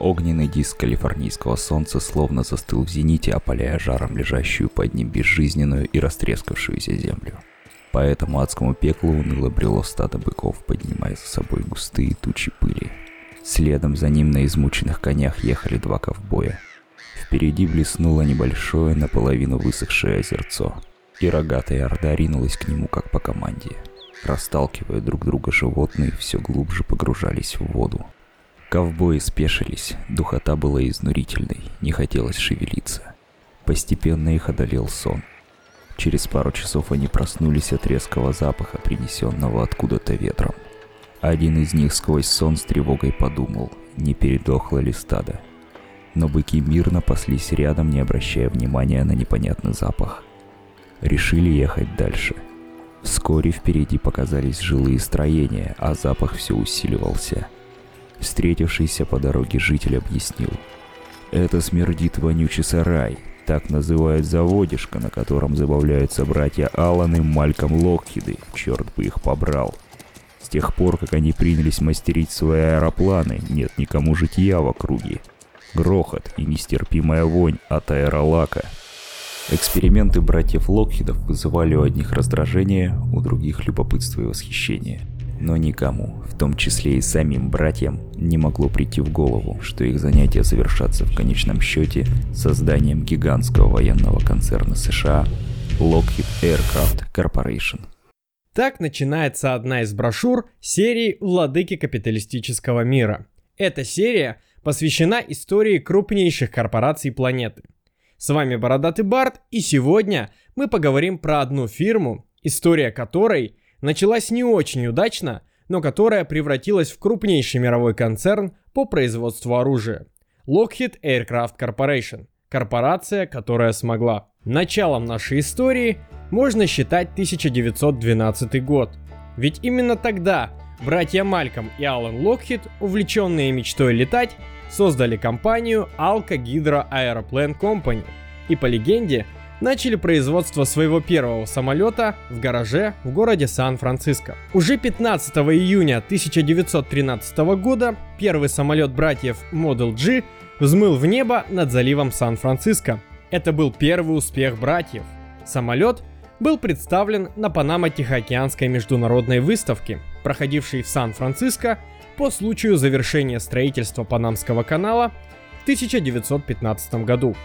Огненный диск калифорнийского солнца словно застыл в зените, опаляя жаром лежащую под ним безжизненную и растрескавшуюся землю. По этому адскому пеклу уныло брело стадо быков, поднимая за собой густые тучи пыли. Следом за ним на измученных конях ехали два ковбоя. Впереди блеснуло небольшое, наполовину высохшее озерцо, и рогатая орда ринулась к нему как по команде. Расталкивая друг друга животные, все глубже погружались в воду. Ковбои спешились, духота была изнурительной, не хотелось шевелиться. Постепенно их одолел сон. Через пару часов они проснулись от резкого запаха, принесенного откуда-то ветром. Один из них сквозь сон с тревогой подумал, не передохло ли стадо. Но быки мирно паслись рядом, не обращая внимания на непонятный запах. Решили ехать дальше. Вскоре впереди показались жилые строения, а запах все усиливался – Встретившийся по дороге житель объяснил. «Это смердит вонючий сарай. Так называют заводишко, на котором забавляются братья Аллан и Мальком Локхиды. Черт бы их побрал. С тех пор, как они принялись мастерить свои аэропланы, нет никому житья в округе. Грохот и нестерпимая вонь от аэролака. Эксперименты братьев Локхидов вызывали у одних раздражение, у других любопытство и восхищение но никому, в том числе и самим братьям, не могло прийти в голову, что их занятия завершатся в конечном счете созданием гигантского военного концерна США Lockheed Aircraft Corporation. Так начинается одна из брошюр серии «Владыки капиталистического мира». Эта серия посвящена истории крупнейших корпораций планеты. С вами Бородатый Барт, и сегодня мы поговорим про одну фирму, история которой началась не очень удачно, но которая превратилась в крупнейший мировой концерн по производству оружия. Lockheed Aircraft Corporation – корпорация, которая смогла. Началом нашей истории можно считать 1912 год. Ведь именно тогда братья Мальком и Алан Локхит, увлеченные мечтой летать, создали компанию Alka Hydro Aeroplane Company. И по легенде – начали производство своего первого самолета в гараже в городе Сан-Франциско. Уже 15 июня 1913 года первый самолет братьев Model G взмыл в небо над заливом Сан-Франциско. Это был первый успех братьев. Самолет был представлен на Панамо-Тихоокеанской международной выставке, проходившей в Сан-Франциско по случаю завершения строительства Панамского канала в 1915 году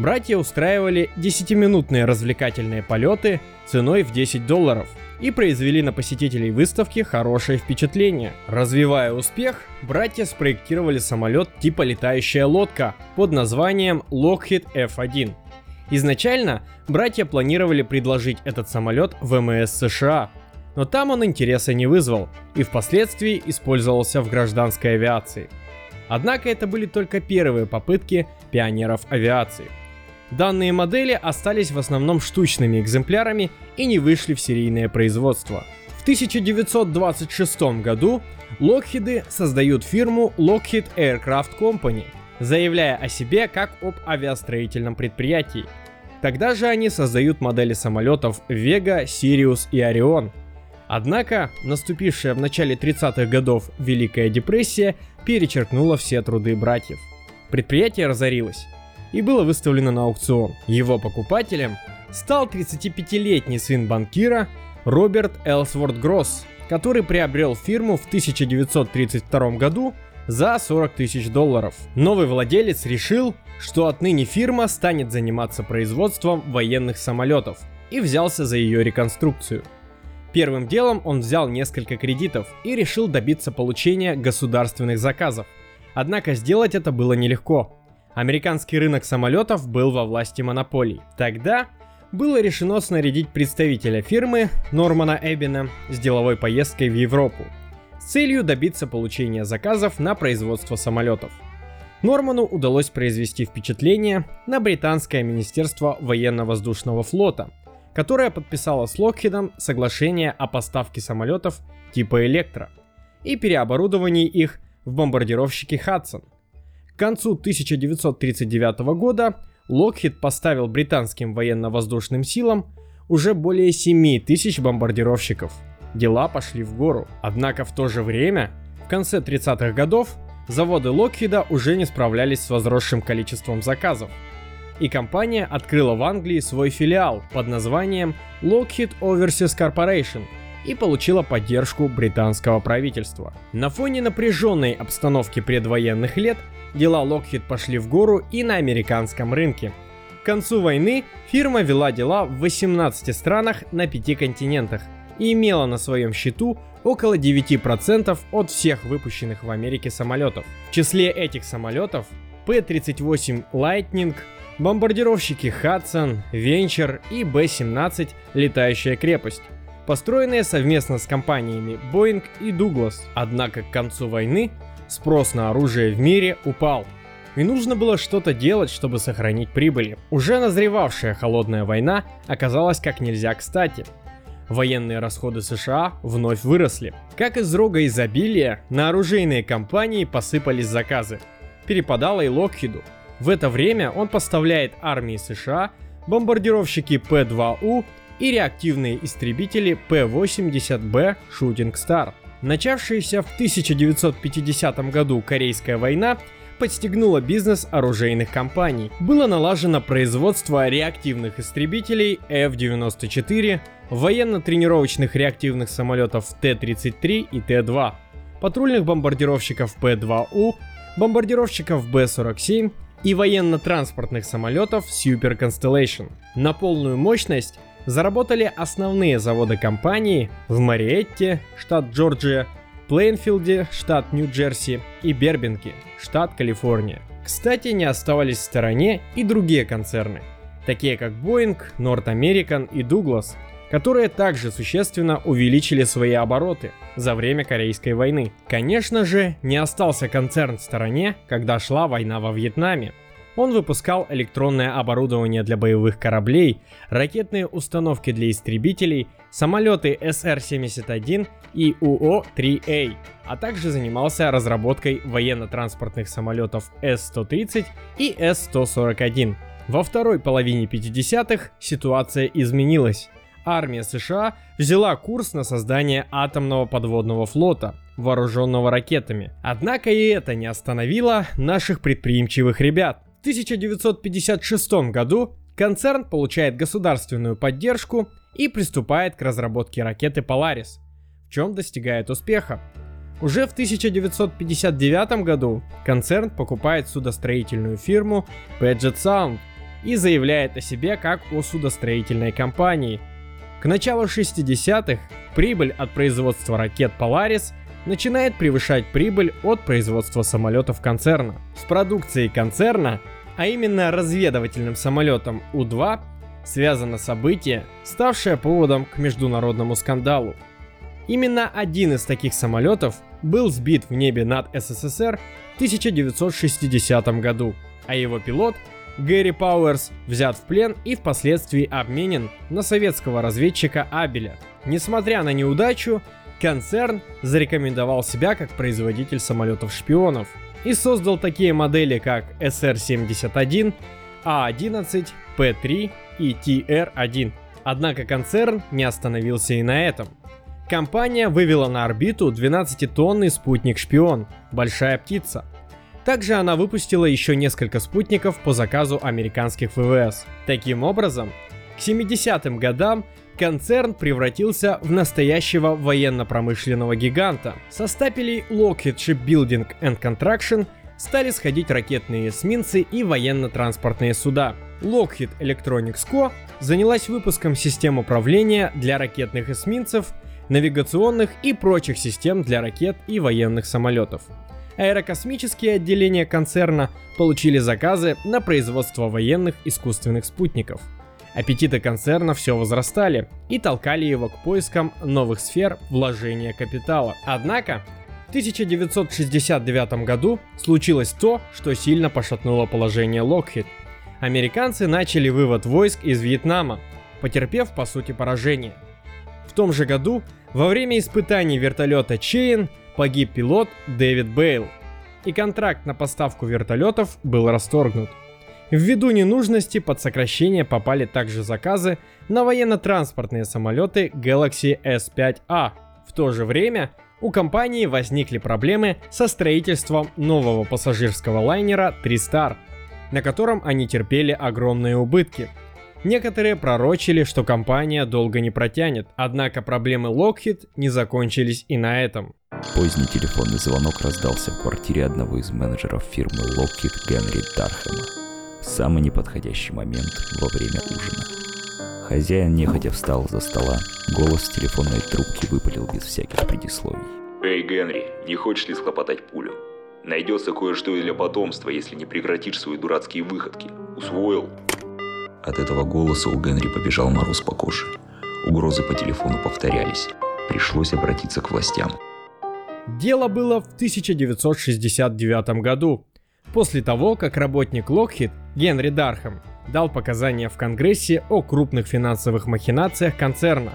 братья устраивали 10-минутные развлекательные полеты ценой в 10 долларов и произвели на посетителей выставки хорошее впечатление. Развивая успех, братья спроектировали самолет типа летающая лодка под названием Lockheed F1. Изначально братья планировали предложить этот самолет ВМС США, но там он интереса не вызвал и впоследствии использовался в гражданской авиации. Однако это были только первые попытки пионеров авиации. Данные модели остались в основном штучными экземплярами и не вышли в серийное производство. В 1926 году Локхиды создают фирму Lockheed Aircraft Company, заявляя о себе как об авиастроительном предприятии. Тогда же они создают модели самолетов Vega, Sirius и Orion. Однако, наступившая в начале 30-х годов Великая депрессия перечеркнула все труды братьев. Предприятие разорилось и было выставлено на аукцион. Его покупателем стал 35-летний сын банкира Роберт Элсворт Гросс, который приобрел фирму в 1932 году за 40 тысяч долларов. Новый владелец решил, что отныне фирма станет заниматься производством военных самолетов и взялся за ее реконструкцию. Первым делом он взял несколько кредитов и решил добиться получения государственных заказов. Однако сделать это было нелегко, Американский рынок самолетов был во власти монополий. Тогда было решено снарядить представителя фирмы Нормана Эббина с деловой поездкой в Европу с целью добиться получения заказов на производство самолетов. Норману удалось произвести впечатление на британское министерство военно-воздушного флота, которое подписало с Локхидом соглашение о поставке самолетов типа Электро и переоборудовании их в бомбардировщики Хадсон – концу 1939 года Локхит поставил британским военно-воздушным силам уже более 7 тысяч бомбардировщиков. Дела пошли в гору. Однако в то же время, в конце 30-х годов, заводы Локхида уже не справлялись с возросшим количеством заказов. И компания открыла в Англии свой филиал под названием Lockheed Overseas Corporation и получила поддержку британского правительства. На фоне напряженной обстановки предвоенных лет дела Lockheed пошли в гору и на американском рынке. К концу войны фирма вела дела в 18 странах на 5 континентах и имела на своем счету около 9% от всех выпущенных в Америке самолетов. В числе этих самолетов P-38 Lightning, бомбардировщики Hudson, Venture и B-17 «Летающая крепость», построенные совместно с компаниями Boeing и Douglas. Однако к концу войны спрос на оружие в мире упал. И нужно было что-то делать, чтобы сохранить прибыли. Уже назревавшая холодная война оказалась как нельзя кстати – военные расходы США вновь выросли. Как из рога изобилия, на оружейные компании посыпались заказы. Перепадало и Локхиду. В это время он поставляет армии США бомбардировщики П-2У и реактивные истребители П-80Б Shooting Star. Начавшаяся в 1950 году Корейская война подстегнула бизнес оружейных компаний. Было налажено производство реактивных истребителей F-94, военно-тренировочных реактивных самолетов Т-33 и Т-2, патрульных бомбардировщиков П-2У, бомбардировщиков Б-47 и военно-транспортных самолетов Super Constellation. На полную мощность заработали основные заводы компании в Мариетте, штат Джорджия, Плейнфилде, штат Нью-Джерси и Бербинке, штат Калифорния. Кстати, не оставались в стороне и другие концерны, такие как Boeing, North American и Douglas, которые также существенно увеличили свои обороты за время Корейской войны. Конечно же, не остался концерн в стороне, когда шла война во Вьетнаме. Он выпускал электронное оборудование для боевых кораблей, ракетные установки для истребителей, самолеты СР-71 и УО-3А, а также занимался разработкой военно-транспортных самолетов С-130 и С-141. Во второй половине 50-х ситуация изменилась. Армия США взяла курс на создание атомного подводного флота, вооруженного ракетами. Однако и это не остановило наших предприимчивых ребят. В 1956 году концерн получает государственную поддержку и приступает к разработке ракеты Polaris, в чем достигает успеха. Уже в 1959 году концерн покупает судостроительную фирму Paget Sound и заявляет о себе как о судостроительной компании. К началу 60-х прибыль от производства ракет Polaris начинает превышать прибыль от производства самолетов концерна. С продукцией концерна, а именно разведывательным самолетом У-2, связано событие, ставшее поводом к международному скандалу. Именно один из таких самолетов был сбит в небе над СССР в 1960 году, а его пилот Гэри Пауэрс взят в плен и впоследствии обменен на советского разведчика Абеля. Несмотря на неудачу, концерн зарекомендовал себя как производитель самолетов-шпионов и создал такие модели, как SR-71, А-11, П-3 и TR-1. Однако концерн не остановился и на этом. Компания вывела на орбиту 12-тонный спутник-шпион «Большая птица». Также она выпустила еще несколько спутников по заказу американских ВВС. Таким образом, к 70-м годам концерн превратился в настоящего военно-промышленного гиганта. Со стапелей Lockheed Shipbuilding and Contraction стали сходить ракетные эсминцы и военно-транспортные суда. Lockheed Electronics Co. занялась выпуском систем управления для ракетных эсминцев, навигационных и прочих систем для ракет и военных самолетов. Аэрокосмические отделения концерна получили заказы на производство военных искусственных спутников – Аппетиты концерна все возрастали и толкали его к поискам новых сфер вложения капитала. Однако, в 1969 году случилось то, что сильно пошатнуло положение Lockheed. Американцы начали вывод войск из Вьетнама, потерпев по сути поражение. В том же году, во время испытаний вертолета Чейн, погиб пилот Дэвид Бейл, и контракт на поставку вертолетов был расторгнут. Ввиду ненужности под сокращение попали также заказы на военно-транспортные самолеты Galaxy S5A. В то же время у компании возникли проблемы со строительством нового пассажирского лайнера Tristar, на котором они терпели огромные убытки. Некоторые пророчили, что компания долго не протянет, однако проблемы Lockheed не закончились и на этом. Поздний телефонный звонок раздался в квартире одного из менеджеров фирмы Lockheed Генри Дархема. В самый неподходящий момент во время ужина. Хозяин нехотя встал за стола, голос с телефонной трубки выпалил без всяких предисловий. «Эй, Генри, не хочешь ли схлопотать пулю? Найдется кое-что для потомства, если не прекратишь свои дурацкие выходки. Усвоил?» От этого голоса у Генри побежал мороз по коже. Угрозы по телефону повторялись. Пришлось обратиться к властям. Дело было в 1969 году, после того, как работник Lockheed Генри Дархэм дал показания в Конгрессе о крупных финансовых махинациях концерна.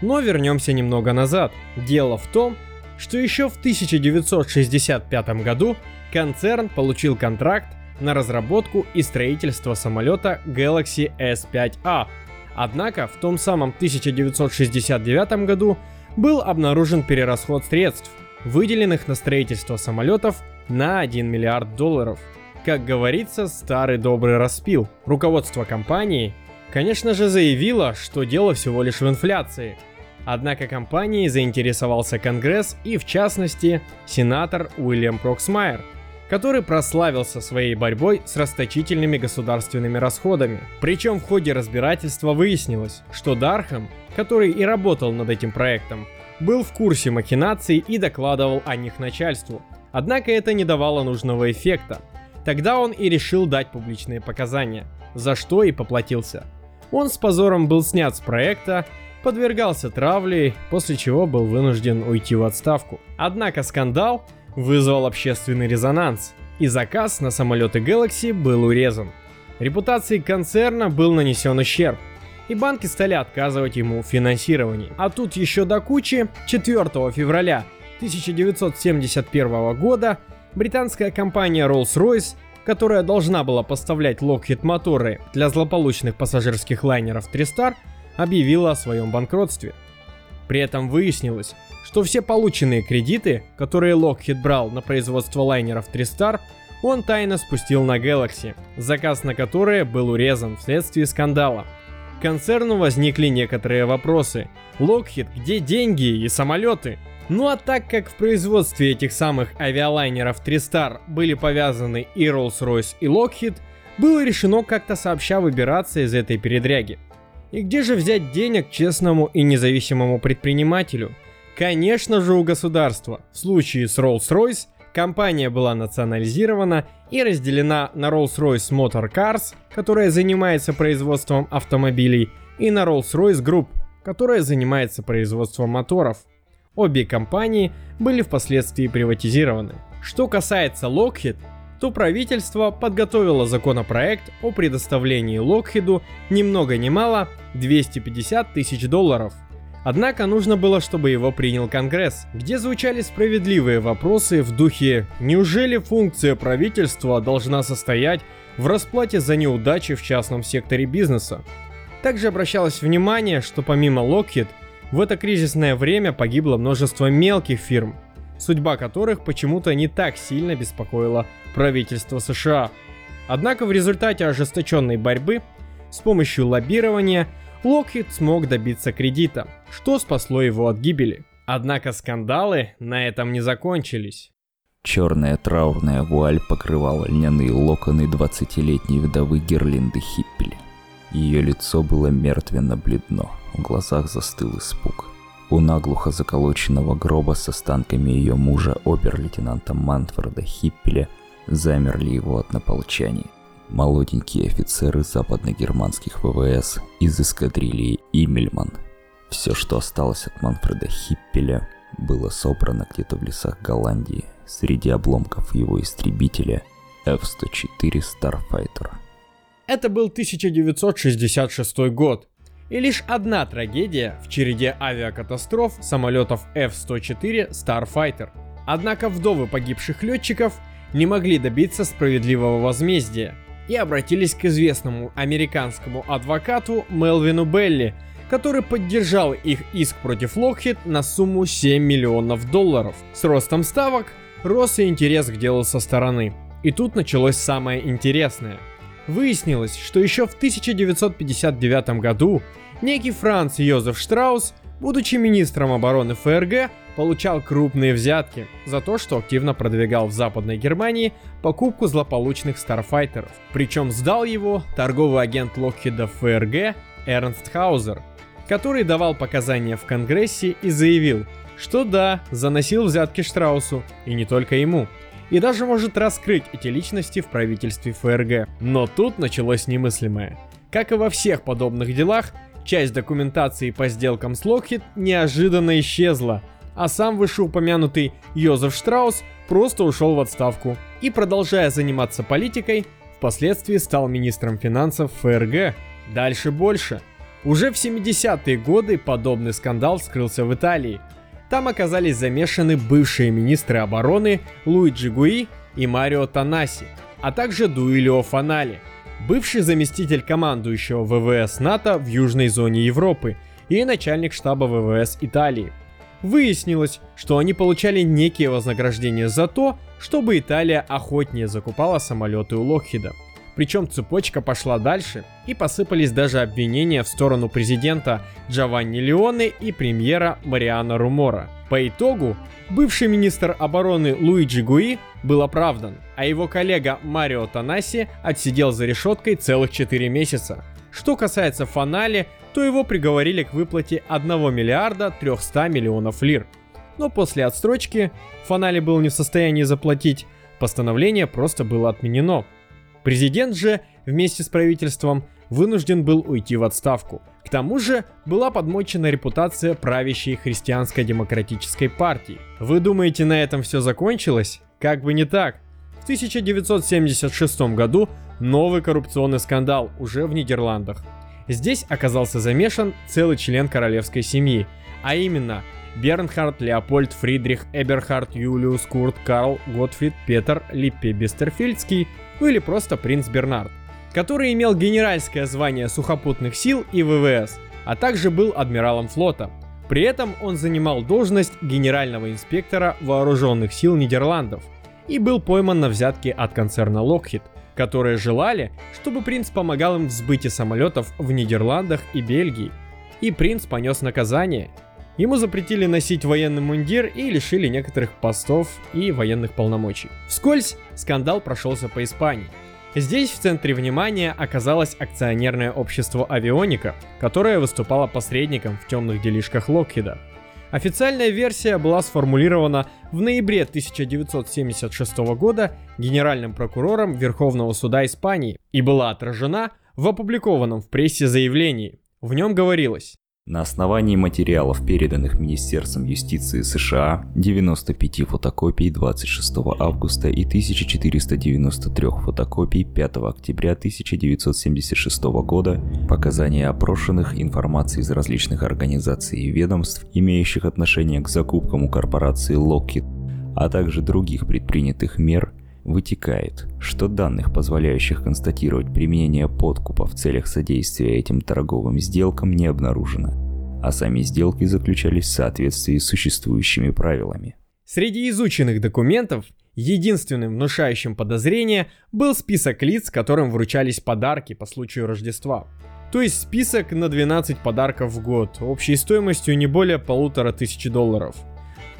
Но вернемся немного назад. Дело в том, что еще в 1965 году концерн получил контракт на разработку и строительство самолета Galaxy S5A. Однако в том самом 1969 году был обнаружен перерасход средств, выделенных на строительство самолетов на 1 миллиард долларов. Как говорится, старый добрый распил. Руководство компании, конечно же, заявило, что дело всего лишь в инфляции. Однако компанией заинтересовался Конгресс и, в частности, сенатор Уильям Проксмайер – который прославился своей борьбой с расточительными государственными расходами. Причем в ходе разбирательства выяснилось, что Дархам, который и работал над этим проектом, был в курсе махинаций и докладывал о них начальству. Однако это не давало нужного эффекта. Тогда он и решил дать публичные показания, за что и поплатился. Он с позором был снят с проекта, подвергался травле, после чего был вынужден уйти в отставку. Однако скандал вызвал общественный резонанс, и заказ на самолеты Galaxy был урезан. Репутации концерна был нанесен ущерб, и банки стали отказывать ему в финансировании. А тут еще до кучи 4 февраля 1971 года британская компания Rolls-Royce, которая должна была поставлять Lockheed моторы для злополучных пассажирских лайнеров Tristar, объявила о своем банкротстве. При этом выяснилось, что все полученные кредиты, которые Lockheed брал на производство лайнеров Tristar, он тайно спустил на Galaxy, заказ на которые был урезан вследствие скандала. Концерну возникли некоторые вопросы. Lockheed, где деньги и самолеты? Ну а так как в производстве этих самых авиалайнеров Tristar были повязаны и Rolls-Royce и Lockheed, было решено как-то сообща выбираться из этой передряги. И где же взять денег честному и независимому предпринимателю, Конечно же у государства. В случае с Rolls-Royce компания была национализирована и разделена на Rolls-Royce Motor Cars, которая занимается производством автомобилей, и на Rolls-Royce Group, которая занимается производством моторов. Обе компании были впоследствии приватизированы. Что касается Lockheed, то правительство подготовило законопроект о предоставлении Локхиду ни много ни мало 250 тысяч долларов – Однако нужно было, чтобы его принял Конгресс, где звучали справедливые вопросы в духе «Неужели функция правительства должна состоять в расплате за неудачи в частном секторе бизнеса?» Также обращалось внимание, что помимо Lockheed, в это кризисное время погибло множество мелких фирм, судьба которых почему-то не так сильно беспокоила правительство США. Однако в результате ожесточенной борьбы с помощью лоббирования – Локхит смог добиться кредита, что спасло его от гибели. Однако скандалы на этом не закончились. Черная траурная вуаль покрывала льняные локоны 20-летней вдовы Герлинды Хиппель. Ее лицо было мертвенно-бледно, в глазах застыл испуг. У наглухо заколоченного гроба с останками ее мужа обер-лейтенанта Манфреда Хиппеля замерли его однополчане – молоденькие офицеры западно-германских ВВС из эскадрильи Имельман. Все, что осталось от Манфреда Хиппеля, было собрано где-то в лесах Голландии среди обломков его истребителя F-104 Starfighter. Это был 1966 год, и лишь одна трагедия в череде авиакатастроф самолетов F-104 Starfighter. Однако вдовы погибших летчиков не могли добиться справедливого возмездия и обратились к известному американскому адвокату Мелвину Белли, который поддержал их иск против Lockheed на сумму 7 миллионов долларов. С ростом ставок рос и интерес к делу со стороны. И тут началось самое интересное. Выяснилось, что еще в 1959 году некий Франц Йозеф Штраус, будучи министром обороны ФРГ, получал крупные взятки за то, что активно продвигал в Западной Германии покупку злополучных старфайтеров. Причем сдал его торговый агент Локхеда ФРГ Эрнст Хаузер, который давал показания в Конгрессе и заявил, что да, заносил взятки Штраусу, и не только ему, и даже может раскрыть эти личности в правительстве ФРГ. Но тут началось немыслимое. Как и во всех подобных делах, часть документации по сделкам с Локхит неожиданно исчезла, а сам вышеупомянутый Йозеф Штраус просто ушел в отставку и, продолжая заниматься политикой, впоследствии стал министром финансов ФРГ. Дальше больше. Уже в 70-е годы подобный скандал вскрылся в Италии. Там оказались замешаны бывшие министры обороны Луиджи Гуи и Марио Танаси, а также Дуилио Фанали, бывший заместитель командующего ВВС НАТО в южной зоне Европы и начальник штаба ВВС Италии. Выяснилось, что они получали некие вознаграждения за то, чтобы Италия охотнее закупала самолеты у Локхида. Причем цепочка пошла дальше, и посыпались даже обвинения в сторону президента Джованни Леоне и премьера Мариана Румора. По итогу, бывший министр обороны Луиджи Гуи был оправдан, а его коллега Марио Танаси отсидел за решеткой целых 4 месяца. Что касается Фанали, то его приговорили к выплате 1 миллиарда 300 миллионов лир. Но после отстрочки Фанали был не в состоянии заплатить, постановление просто было отменено. Президент же вместе с правительством вынужден был уйти в отставку. К тому же была подмочена репутация правящей христианско-демократической партии. Вы думаете, на этом все закончилось? Как бы не так. В 1976 году новый коррупционный скандал уже в Нидерландах. Здесь оказался замешан целый член королевской семьи, а именно Бернхард Леопольд Фридрих Эберхард Юлиус Курт Карл Готфрид Петер Липпе Бестерфельдский, ну или просто принц Бернард, который имел генеральское звание сухопутных сил и ВВС, а также был адмиралом флота. При этом он занимал должность генерального инспектора вооруженных сил Нидерландов и был пойман на взятке от концерна Lockheed, которые желали, чтобы принц помогал им в сбытии самолетов в Нидерландах и Бельгии. И принц понес наказание. Ему запретили носить военный мундир и лишили некоторых постов и военных полномочий. Вскользь скандал прошелся по Испании. Здесь в центре внимания оказалось акционерное общество Авионика, которое выступало посредником в темных делишках Локхида – Официальная версия была сформулирована в ноябре 1976 года генеральным прокурором Верховного суда Испании и была отражена в опубликованном в прессе заявлении. В нем говорилось на основании материалов, переданных Министерством юстиции США, 95 фотокопий 26 августа и 1493 фотокопий 5 октября 1976 года, показания опрошенных, информации из различных организаций и ведомств, имеющих отношение к закупкам у корпорации Lockheed, а также других предпринятых мер, вытекает, что данных, позволяющих констатировать применение подкупа в целях содействия этим торговым сделкам, не обнаружено, а сами сделки заключались в соответствии с существующими правилами. Среди изученных документов единственным внушающим подозрение был список лиц, которым вручались подарки по случаю Рождества. То есть список на 12 подарков в год, общей стоимостью не более полутора тысячи долларов.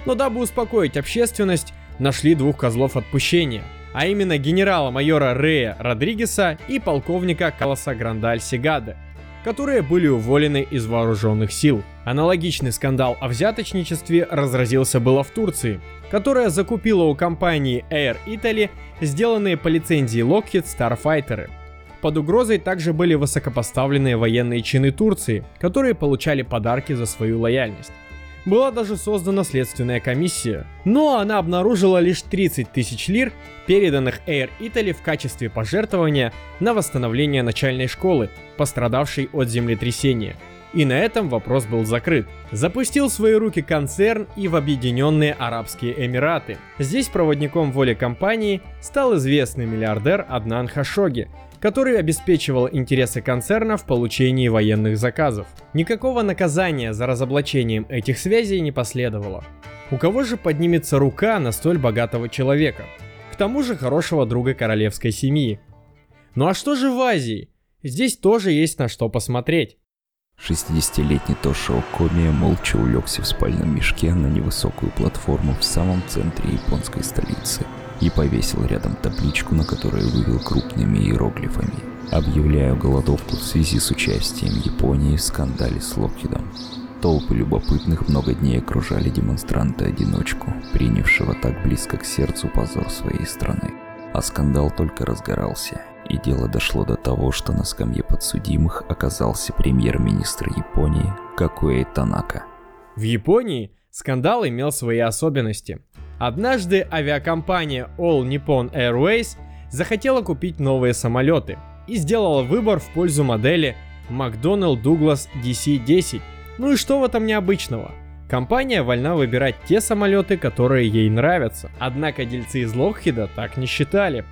Но дабы успокоить общественность, нашли двух козлов отпущения, а именно генерала-майора Рея Родригеса и полковника Каласа Грандаль Сигаде, которые были уволены из вооруженных сил. Аналогичный скандал о взяточничестве разразился было в Турции, которая закупила у компании Air Italy сделанные по лицензии Lockheed Starfighter. Под угрозой также были высокопоставленные военные чины Турции, которые получали подарки за свою лояльность. Была даже создана следственная комиссия, но она обнаружила лишь 30 тысяч лир, переданных Air Italy в качестве пожертвования на восстановление начальной школы, пострадавшей от землетрясения. И на этом вопрос был закрыт. Запустил свои руки концерн и в Объединенные Арабские Эмираты. Здесь проводником воли компании стал известный миллиардер Аднан Хашоги, который обеспечивал интересы концерна в получении военных заказов. Никакого наказания за разоблачением этих связей не последовало. У кого же поднимется рука на столь богатого человека? К тому же хорошего друга королевской семьи. Ну а что же в Азии? Здесь тоже есть на что посмотреть. 60-летний Тошио Комия молча улегся в спальном мешке на невысокую платформу в самом центре японской столицы и повесил рядом табличку, на которой вывел крупными иероглифами. Объявляю голодовку в связи с участием Японии в скандале с Локхидом. Толпы любопытных много дней окружали демонстранта-одиночку, принявшего так близко к сердцу позор своей страны. А скандал только разгорался, и дело дошло до того, что на скамье подсудимых оказался премьер-министр Японии Какуэй Танака. В Японии скандал имел свои особенности. Однажды авиакомпания All Nippon Airways захотела купить новые самолеты и сделала выбор в пользу модели McDonnell Douglas DC-10. Ну и что в этом необычного? Компания вольна выбирать те самолеты, которые ей нравятся. Однако дельцы из Локхида так не считали.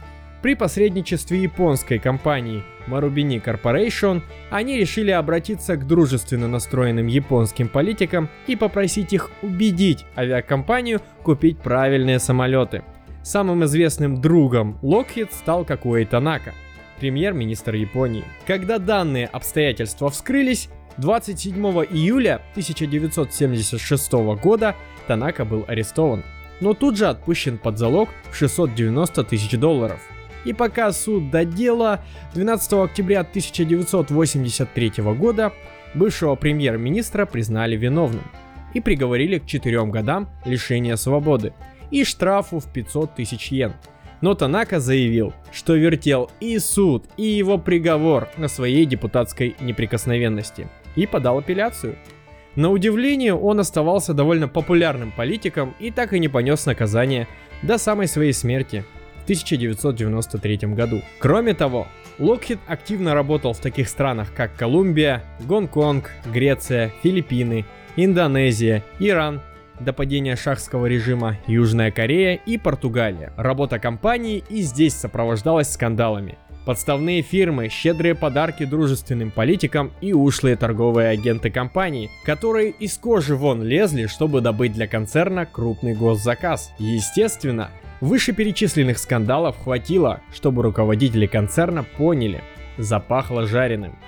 При посредничестве японской компании Marubeni Corporation они решили обратиться к дружественно настроенным японским политикам и попросить их убедить авиакомпанию купить правильные самолеты. Самым известным другом Lockheed стал Какуэй Танака, премьер-министр Японии. Когда данные обстоятельства вскрылись, 27 июля 1976 года Танака был арестован, но тут же отпущен под залог в 690 тысяч долларов – и пока суд до дела, 12 октября 1983 года бывшего премьер-министра признали виновным и приговорили к 4 годам лишения свободы и штрафу в 500 тысяч йен. Но Танака заявил, что вертел и суд, и его приговор на своей депутатской неприкосновенности и подал апелляцию. На удивление, он оставался довольно популярным политиком и так и не понес наказание до самой своей смерти 1993 году. Кроме того, Lockheed активно работал в таких странах, как Колумбия, Гонконг, Греция, Филиппины, Индонезия, Иран, до падения шахского режима Южная Корея и Португалия. Работа компании и здесь сопровождалась скандалами. Подставные фирмы, щедрые подарки дружественным политикам и ушлые торговые агенты компании, которые из кожи вон лезли, чтобы добыть для концерна крупный госзаказ. Естественно, Вышеперечисленных скандалов хватило, чтобы руководители концерна поняли, запахло жареным.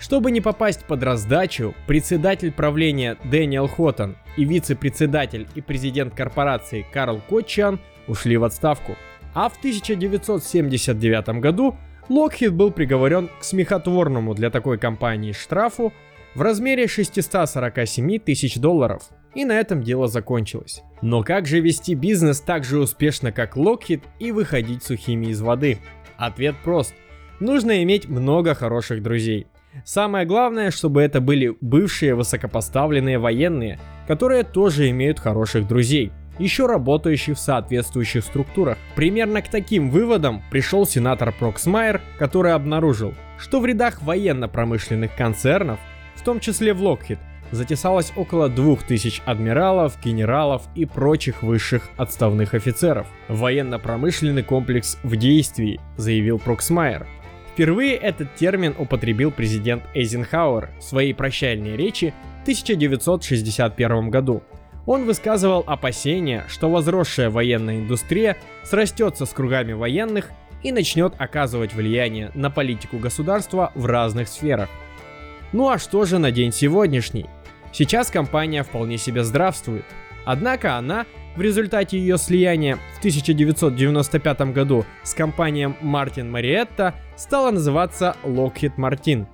Чтобы не попасть под раздачу, председатель правления Дэниел Хоттон и вице-председатель и президент корпорации Карл Котчан ушли в отставку. А в 1979 году Локхит был приговорен к смехотворному для такой компании штрафу в размере 647 тысяч долларов – и на этом дело закончилось. Но как же вести бизнес так же успешно, как Lockheed и выходить сухими из воды? Ответ прост. Нужно иметь много хороших друзей. Самое главное, чтобы это были бывшие высокопоставленные военные, которые тоже имеют хороших друзей, еще работающих в соответствующих структурах. Примерно к таким выводам пришел сенатор Проксмайер, который обнаружил, что в рядах военно-промышленных концернов, в том числе в Lockheed, затесалось около 2000 адмиралов, генералов и прочих высших отставных офицеров. Военно-промышленный комплекс в действии, заявил Проксмайер. Впервые этот термин употребил президент Эйзенхауэр в своей прощальной речи в 1961 году. Он высказывал опасения, что возросшая военная индустрия срастется с кругами военных и начнет оказывать влияние на политику государства в разных сферах. Ну а что же на день сегодняшний? Сейчас компания вполне себе здравствует. Однако она, в результате ее слияния в 1995 году с компанией Martin Marietta, стала называться Lockheed Martin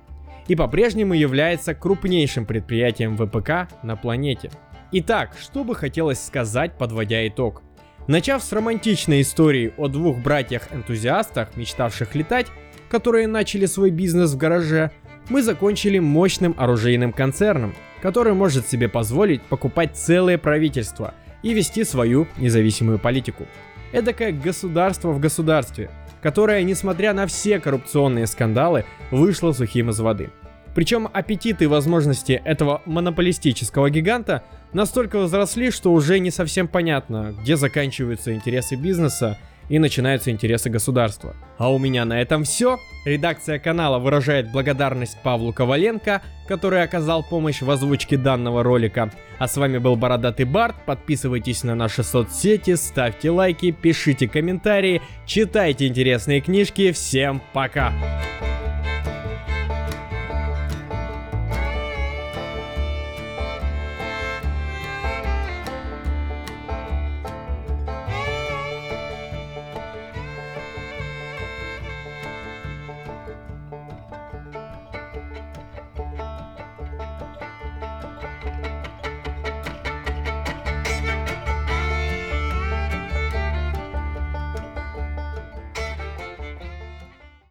и по-прежнему является крупнейшим предприятием ВПК на планете. Итак, что бы хотелось сказать, подводя итог. Начав с романтичной истории о двух братьях-энтузиастах, мечтавших летать, которые начали свой бизнес в гараже, мы закончили мощным оружейным концерном, который может себе позволить покупать целые правительства и вести свою независимую политику. Это как государство в государстве, которое, несмотря на все коррупционные скандалы, вышло сухим из воды. Причем аппетиты и возможности этого монополистического гиганта настолько возросли, что уже не совсем понятно, где заканчиваются интересы бизнеса и начинаются интересы государства. А у меня на этом все. Редакция канала выражает благодарность Павлу Коваленко, который оказал помощь в озвучке данного ролика. А с вами был Бородатый Барт. Подписывайтесь на наши соцсети, ставьте лайки, пишите комментарии, читайте интересные книжки. Всем пока!